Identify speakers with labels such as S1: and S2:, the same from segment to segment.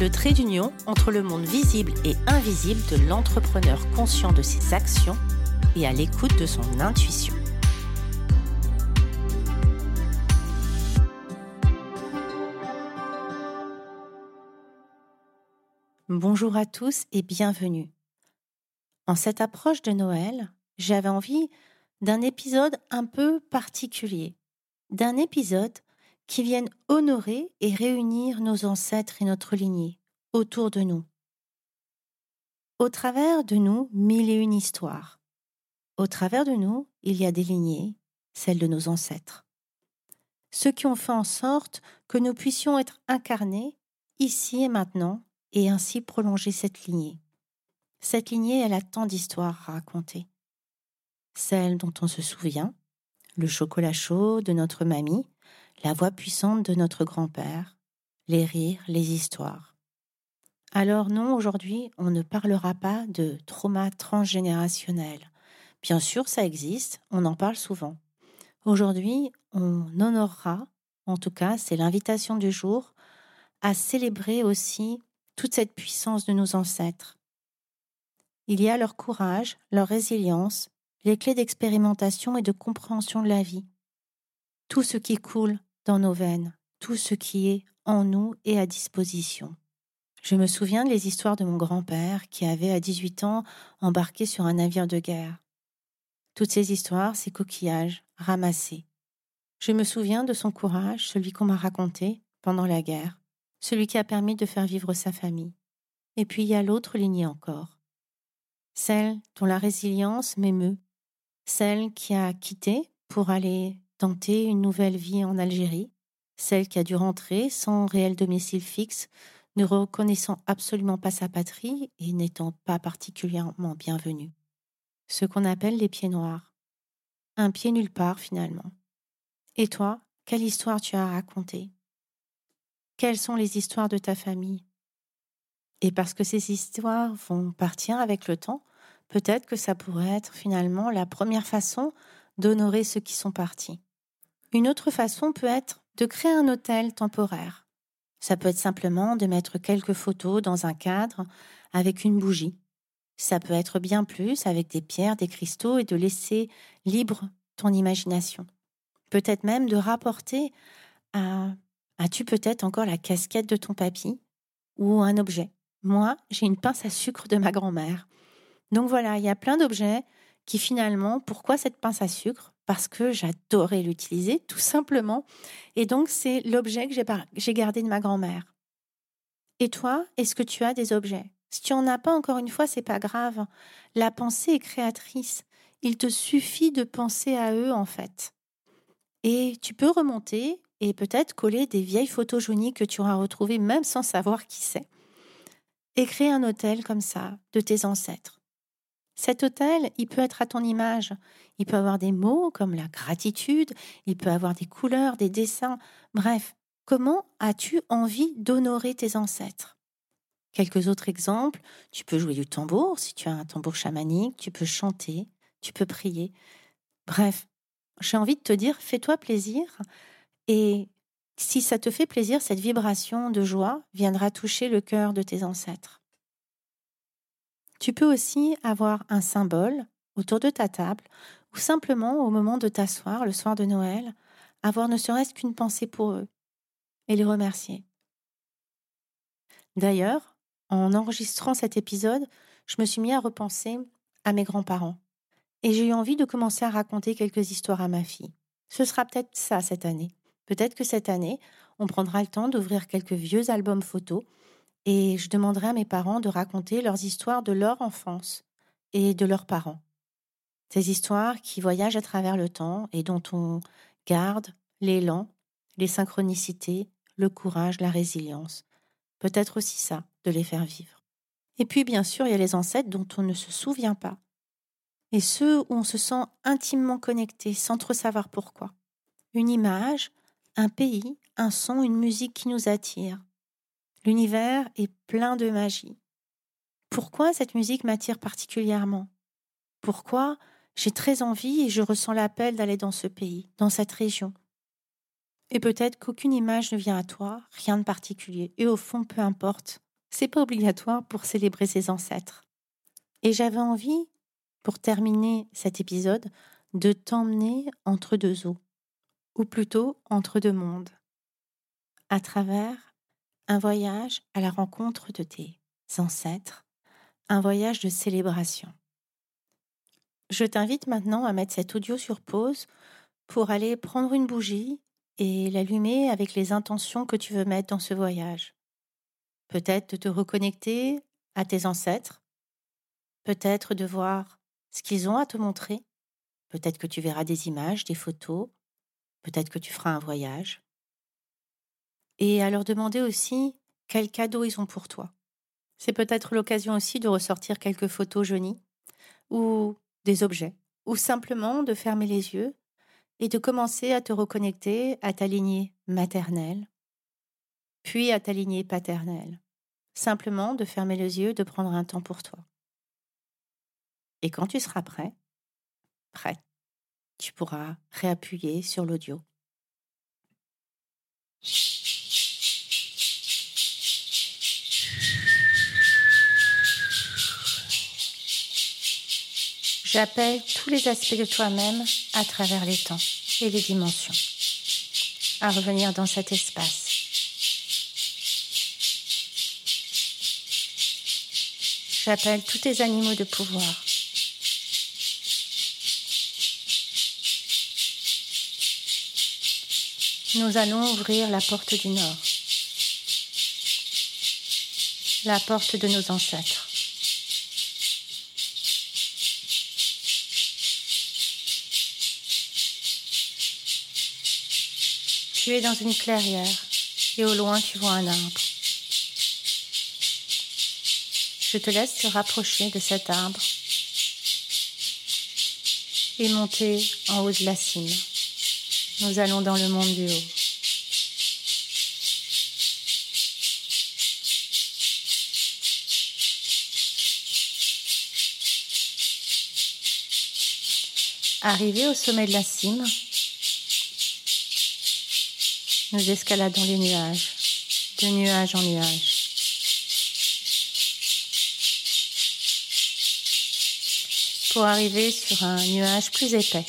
S1: le trait d'union entre le monde visible et invisible de l'entrepreneur conscient de ses actions et à l'écoute de son intuition. Bonjour à tous et bienvenue. En cette approche de Noël, j'avais envie d'un épisode un peu particulier, d'un épisode qui viennent honorer et réunir nos ancêtres et notre lignée autour de nous. Au travers de nous, mille et une histoires. Au travers de nous, il y a des lignées, celles de nos ancêtres. Ceux qui ont fait en sorte que nous puissions être incarnés ici et maintenant et ainsi prolonger cette lignée. Cette lignée, elle a tant d'histoires à raconter. Celle dont on se souvient, le chocolat chaud de notre mamie, la voix puissante de notre grand-père, les rires, les histoires. Alors non, aujourd'hui, on ne parlera pas de trauma transgénérationnel. Bien sûr, ça existe, on en parle souvent. Aujourd'hui, on honorera, en tout cas, c'est l'invitation du jour, à célébrer aussi toute cette puissance de nos ancêtres. Il y a leur courage, leur résilience, les clés d'expérimentation et de compréhension de la vie. Tout ce qui coule dans nos veines, tout ce qui est en nous et à disposition. Je me souviens des histoires de mon grand-père qui avait à 18 ans embarqué sur un navire de guerre. Toutes ces histoires, ces coquillages, ramassés. Je me souviens de son courage, celui qu'on m'a raconté pendant la guerre, celui qui a permis de faire vivre sa famille. Et puis il y a l'autre lignée encore, celle dont la résilience m'émeut, celle qui a quitté pour aller tenter une nouvelle vie en Algérie, celle qui a dû rentrer sans réel domicile fixe, ne reconnaissant absolument pas sa patrie et n'étant pas particulièrement bienvenue. Ce qu'on appelle les pieds noirs. Un pied nulle part finalement. Et toi, quelle histoire tu as à raconter? Quelles sont les histoires de ta famille? Et parce que ces histoires vont partir avec le temps, peut-être que ça pourrait être finalement la première façon d'honorer ceux qui sont partis. Une autre façon peut être de créer un hôtel temporaire. Ça peut être simplement de mettre quelques photos dans un cadre avec une bougie. Ça peut être bien plus avec des pierres, des cristaux et de laisser libre ton imagination. Peut-être même de rapporter à As-tu peut-être encore la casquette de ton papy ou un objet? Moi, j'ai une pince à sucre de ma grand-mère. Donc voilà, il y a plein d'objets qui finalement, pourquoi cette pince à sucre? Parce que j'adorais l'utiliser, tout simplement. Et donc, c'est l'objet que j'ai gardé de ma grand-mère. Et toi, est-ce que tu as des objets? Si tu n'en as pas, encore une fois, c'est pas grave. La pensée est créatrice. Il te suffit de penser à eux, en fait. Et tu peux remonter et peut-être coller des vieilles photos jaunies que tu auras retrouvées même sans savoir qui c'est. Et créer un hôtel comme ça, de tes ancêtres. Cet hôtel, il peut être à ton image. Il peut avoir des mots comme la gratitude, il peut avoir des couleurs, des dessins. Bref, comment as-tu envie d'honorer tes ancêtres? Quelques autres exemples, tu peux jouer du tambour si tu as un tambour chamanique, tu peux chanter, tu peux prier. Bref, j'ai envie de te dire, fais-toi plaisir et si ça te fait plaisir, cette vibration de joie viendra toucher le cœur de tes ancêtres. Tu peux aussi avoir un symbole autour de ta table ou simplement au moment de t'asseoir le soir de Noël, avoir ne serait-ce qu'une pensée pour eux et les remercier. D'ailleurs, en enregistrant cet épisode, je me suis mis à repenser à mes grands-parents et j'ai eu envie de commencer à raconter quelques histoires à ma fille. Ce sera peut-être ça cette année. Peut-être que cette année, on prendra le temps d'ouvrir quelques vieux albums photos et je demanderai à mes parents de raconter leurs histoires de leur enfance et de leurs parents. Ces histoires qui voyagent à travers le temps et dont on garde l'élan, les synchronicités, le courage, la résilience. Peut-être aussi ça, de les faire vivre. Et puis, bien sûr, il y a les ancêtres dont on ne se souvient pas. Et ceux où on se sent intimement connecté sans trop savoir pourquoi. Une image, un pays, un son, une musique qui nous attire. L'univers est plein de magie. Pourquoi cette musique m'attire particulièrement? Pourquoi j'ai très envie et je ressens l'appel d'aller dans ce pays, dans cette région? Et peut-être qu'aucune image ne vient à toi, rien de particulier. Et au fond, peu importe. C'est pas obligatoire pour célébrer ses ancêtres. Et j'avais envie, pour terminer cet épisode, de t'emmener entre deux eaux, ou plutôt entre deux mondes, à travers un voyage à la rencontre de tes ancêtres, un voyage de célébration. Je t'invite maintenant à mettre cet audio sur pause pour aller prendre une bougie et l'allumer avec les intentions que tu veux mettre dans ce voyage. Peut-être de te reconnecter à tes ancêtres, peut-être de voir ce qu'ils ont à te montrer, peut-être que tu verras des images, des photos, peut-être que tu feras un voyage, et à leur demander aussi quels cadeaux ils ont pour toi. C'est peut-être l'occasion aussi de ressortir quelques photos jaunies ou des objets, ou simplement de fermer les yeux et de commencer à te reconnecter à ta lignée maternelle, puis à ta lignée paternelle. Simplement de fermer les yeux, de prendre un temps pour toi. Et quand tu seras prêt, prête, tu pourras réappuyer sur l'audio. J'appelle tous les aspects de toi-même à travers les temps et les dimensions à revenir dans cet espace. J'appelle tous tes animaux de pouvoir. Nous allons ouvrir la porte du Nord, la porte de nos ancêtres. Tu es dans une clairière et au loin tu vois un arbre. Je te laisse te rapprocher de cet arbre et monter en haut de la cime. Nous allons dans le monde du haut. Arrivé au sommet de la cime, nous escaladons les nuages, de nuage en nuage. Pour arriver sur un nuage plus épais.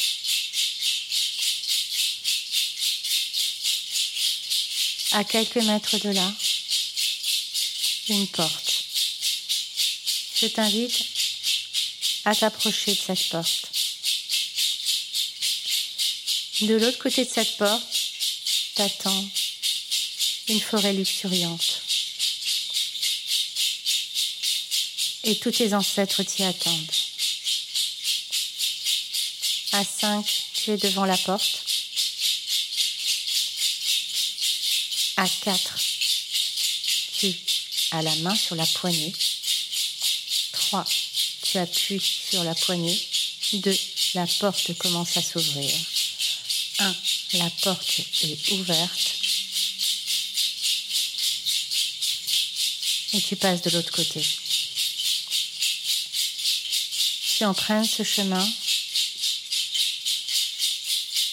S1: À quelques mètres de là, une porte. Je t'invite à t'approcher de cette porte. De l'autre côté de cette porte, t'attend une forêt luxuriante. Et tous tes ancêtres t'y attendent. À cinq, tu es devant la porte. À quatre, tu as la main sur la poignée. Trois, tu appuies sur la poignée. Deux, la porte commence à s'ouvrir. Un, la porte est ouverte. Et tu passes de l'autre côté. Tu empruntes ce chemin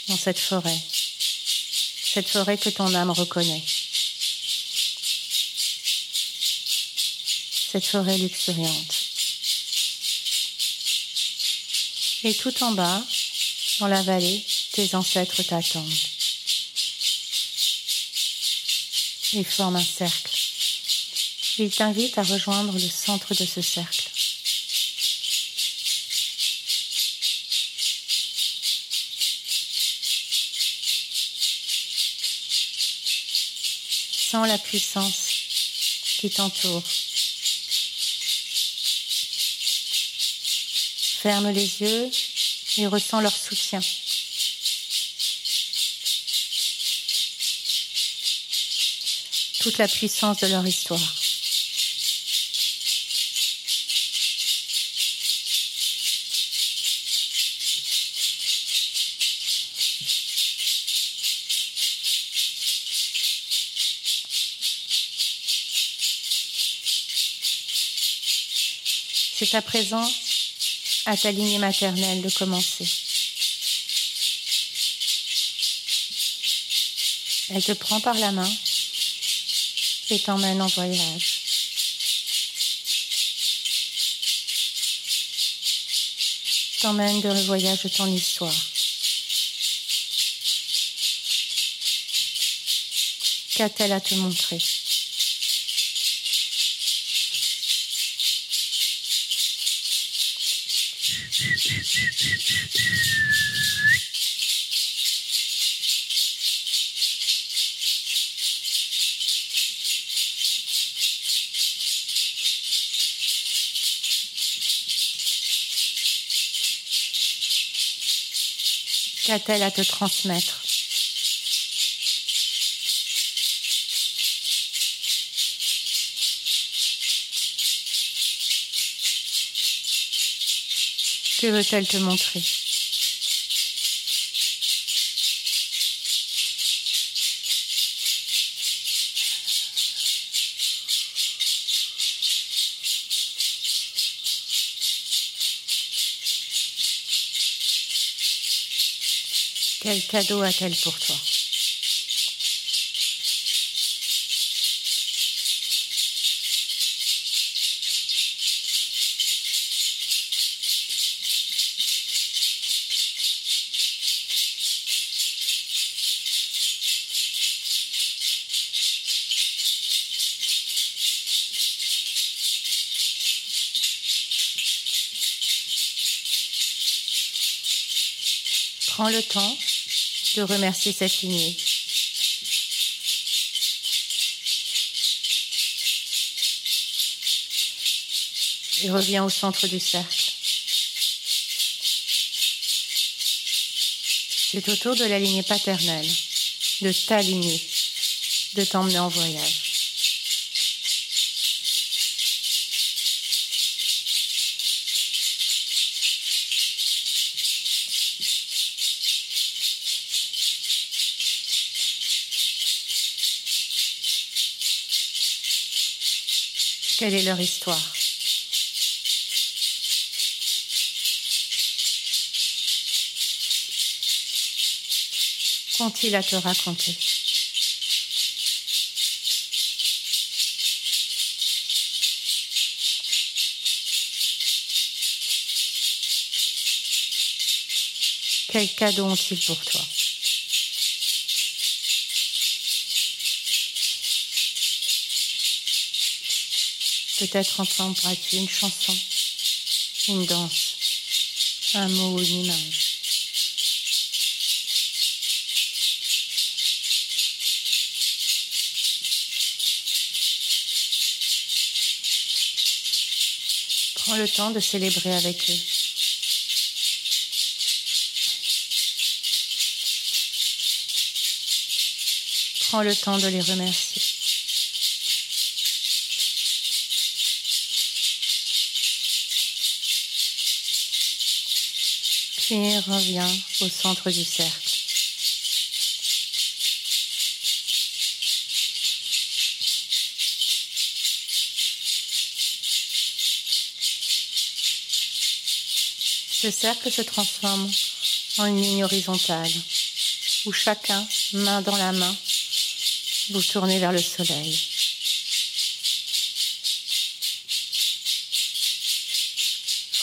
S1: dans cette forêt, cette forêt que ton âme reconnaît, cette forêt luxuriante. Et tout en bas, dans la vallée, tes ancêtres t'attendent. Ils forment un cercle. Ils t'invitent à rejoindre le centre de ce cercle. Sens la puissance qui t'entoure. ferme les yeux et ressent leur soutien. Toute la puissance de leur histoire. C'est à présent à ta lignée maternelle de commencer. Elle te prend par la main et t'emmène en voyage. T'emmène dans le voyage de ton histoire. Qu'a-t-elle à te montrer? Qu'a-t-elle à te transmettre. Que veut-elle te montrer? Cadeau a-t-elle pour toi. Prends le temps de remercier cette lignée. Et reviens au centre du cercle. C'est autour de la lignée paternelle, de ta lignée, de t'emmener en voyage. Quelle est leur histoire. Qu'ont-ils à te raconter. Quel cadeau ont-ils pour toi? Peut-être entendras-tu une chanson, une danse, un mot ou une image. Prends le temps de célébrer avec eux. Prends le temps de les remercier. Puis reviens au centre du cercle. Ce cercle se transforme en une ligne horizontale où chacun, main dans la main, vous tournez vers le soleil.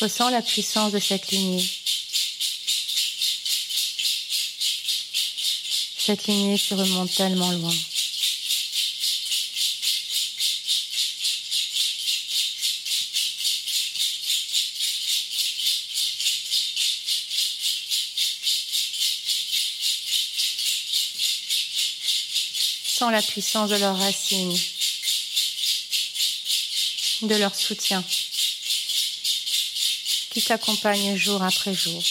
S1: Ressens la puissance de cette lignée Cette lignée qui remonte tellement loin. Sans la puissance de leurs racines, de leur soutien, qui t'accompagne jour après jour.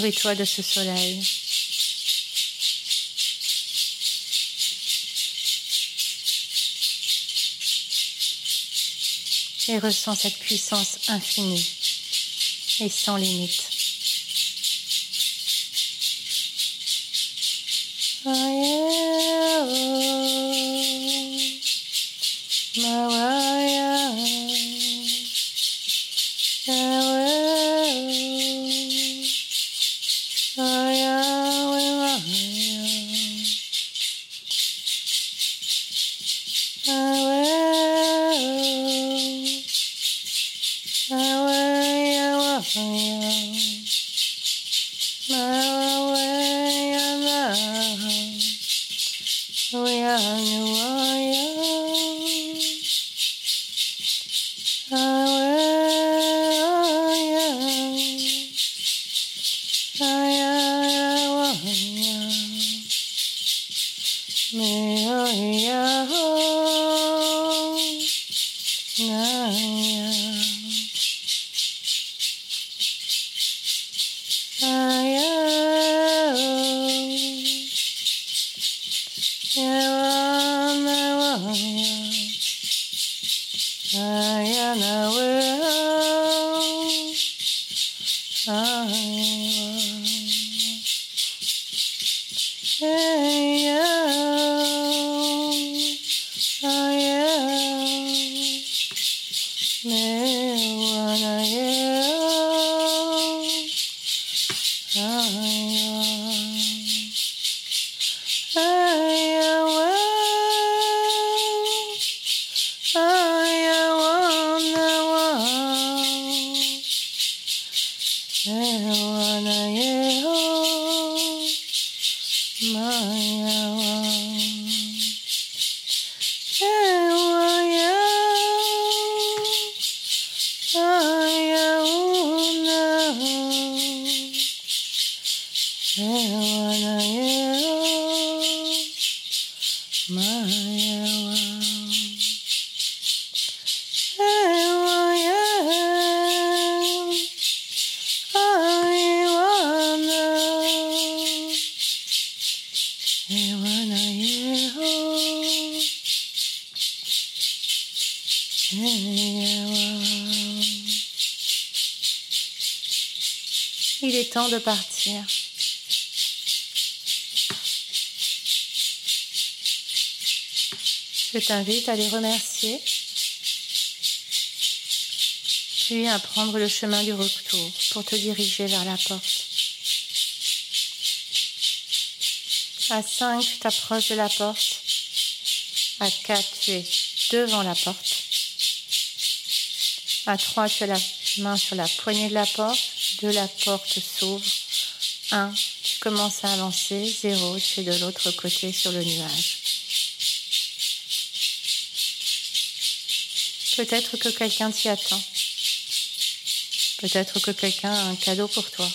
S1: Nourris-toi de ce soleil. Et ressens cette puissance infinie et sans limite. Me, oh, yeah, oh. I Il est temps de partir. Je t'invite à les remercier, puis à prendre le chemin du retour pour te diriger vers la porte. À 5, tu t'approches de la porte. À 4, tu es devant la porte. À 3, tu as la main sur la poignée de la porte. 2, la porte s'ouvre. 1, tu commences à avancer. 0, tu es de l'autre côté sur le nuage. Peut-être que quelqu'un t'y attend. Peut-être que quelqu'un a un cadeau pour toi.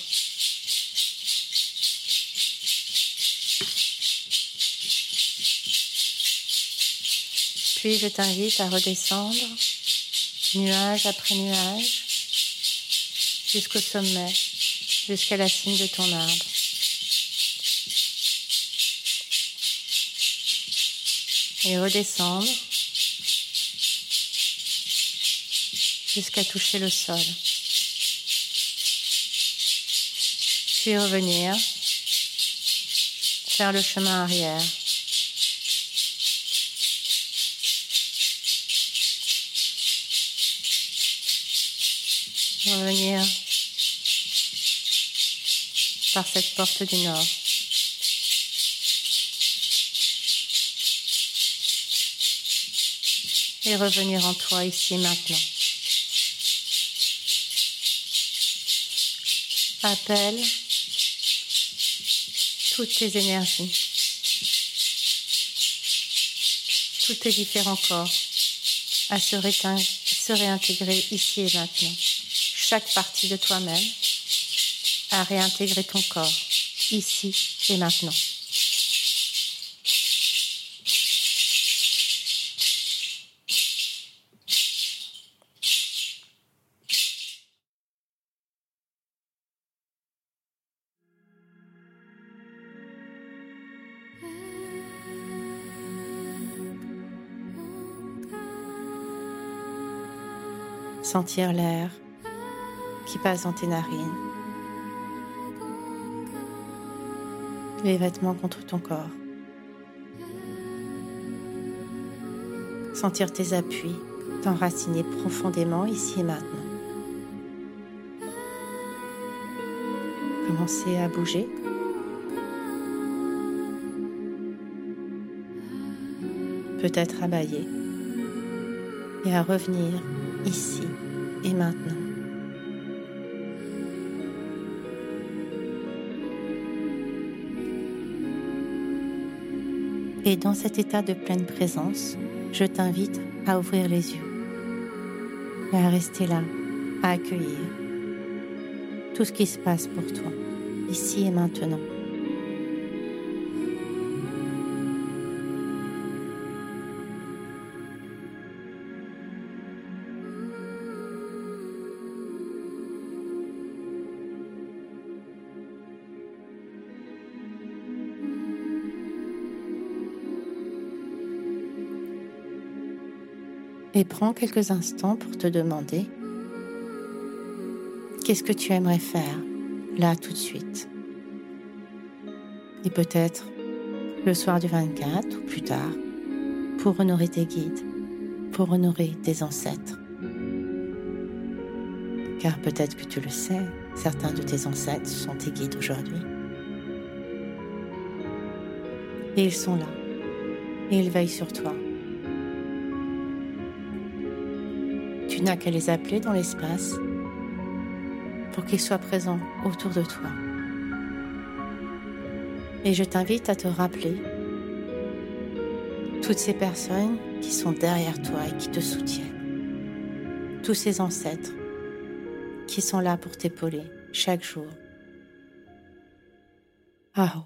S1: Puis je t'invite à redescendre, nuage après nuage, jusqu'au sommet, jusqu'à la cime de ton arbre. Et redescendre jusqu'à toucher le sol. Puis revenir, faire le chemin arrière. Revenir par cette porte du nord. Et revenir en toi ici maintenant. Appelle toutes tes énergies, tous tes différents corps à se réintégrer ici et maintenant chaque partie de toi-même à réintégrer ton corps ici et maintenant. Sentir l'air qui passe dans tes narines. les vêtements contre ton corps. Sentir tes appuis, t'enraciner profondément ici et maintenant. Commencer à bouger. Peut-être à bailler. Et à revenir ici et maintenant. Et dans cet état de pleine présence, je t'invite à ouvrir les yeux et à rester là, à accueillir tout ce qui se passe pour toi, ici et maintenant. Et prends quelques instants pour te demander qu'est-ce que tu aimerais faire là tout de suite? Et peut-être le soir du 24 ou plus tard pour honorer tes guides, pour honorer tes ancêtres. Car peut-être que tu le sais, certains de tes ancêtres sont tes guides aujourd'hui. Et ils sont là. Et ils veillent sur toi. N'as qu'à les appeler dans l'espace pour qu'ils soient présents autour de toi. Et je t'invite à te rappeler toutes ces personnes qui sont derrière toi et qui te soutiennent. Tous ces ancêtres qui sont là pour t'épauler chaque jour. Ah.